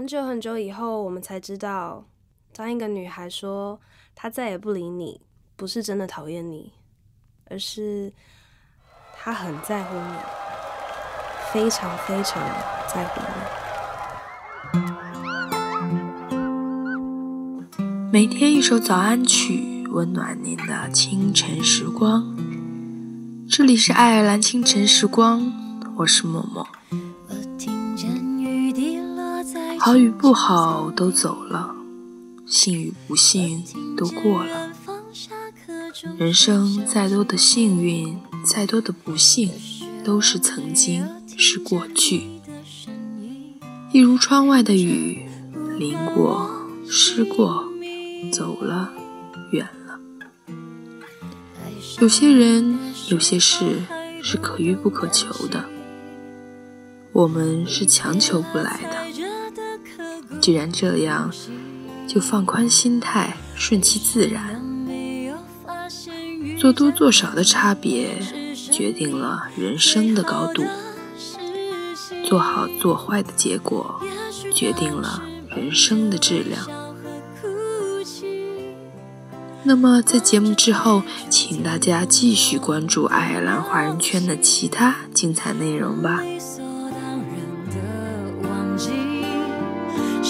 很久很久以后，我们才知道，当一个女孩说她再也不理你，不是真的讨厌你，而是她很在乎你，非常非常在乎你。每天一首早安曲，温暖您的清晨时光。这里是爱尔兰清晨时光，我是默默。好与不好都走了，幸与不幸都过了。人生再多的幸运，再多的不幸，都是曾经，是过去。一如窗外的雨，淋过，湿过，走了，远了。有些人，有些事，是可遇不可求的，我们是强求不来的。既然这样，就放宽心态，顺其自然。做多做少的差别，决定了人生的高度；做好做坏的结果，决定了人生的质量。那么，在节目之后，请大家继续关注爱尔兰华人圈的其他精彩内容吧。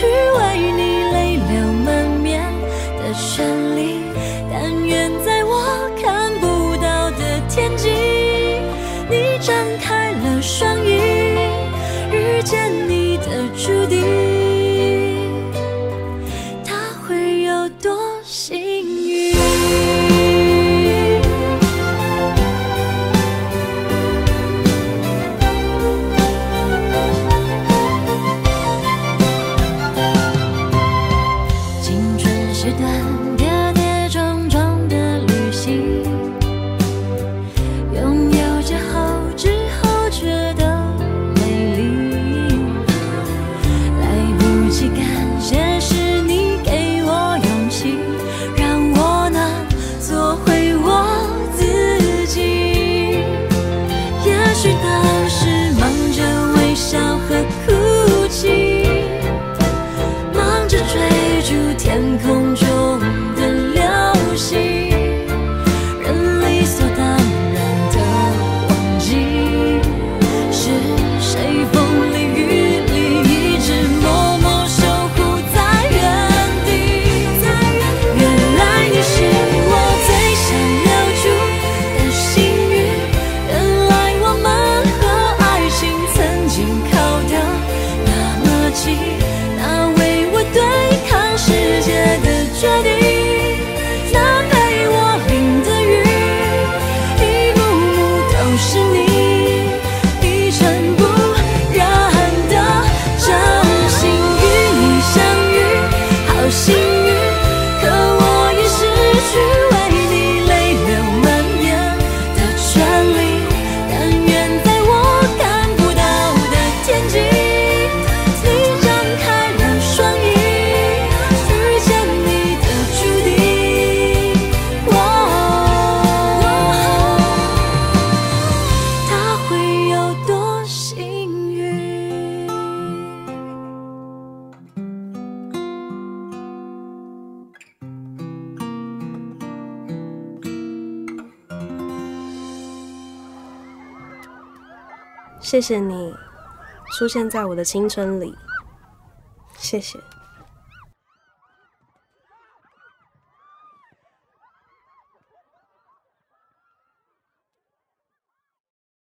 去为你泪流满面的绚丽，但愿在我看不到的天际，你张开了双翼，遇见你的注定。决定。谢谢你出现在我的青春里，谢谢。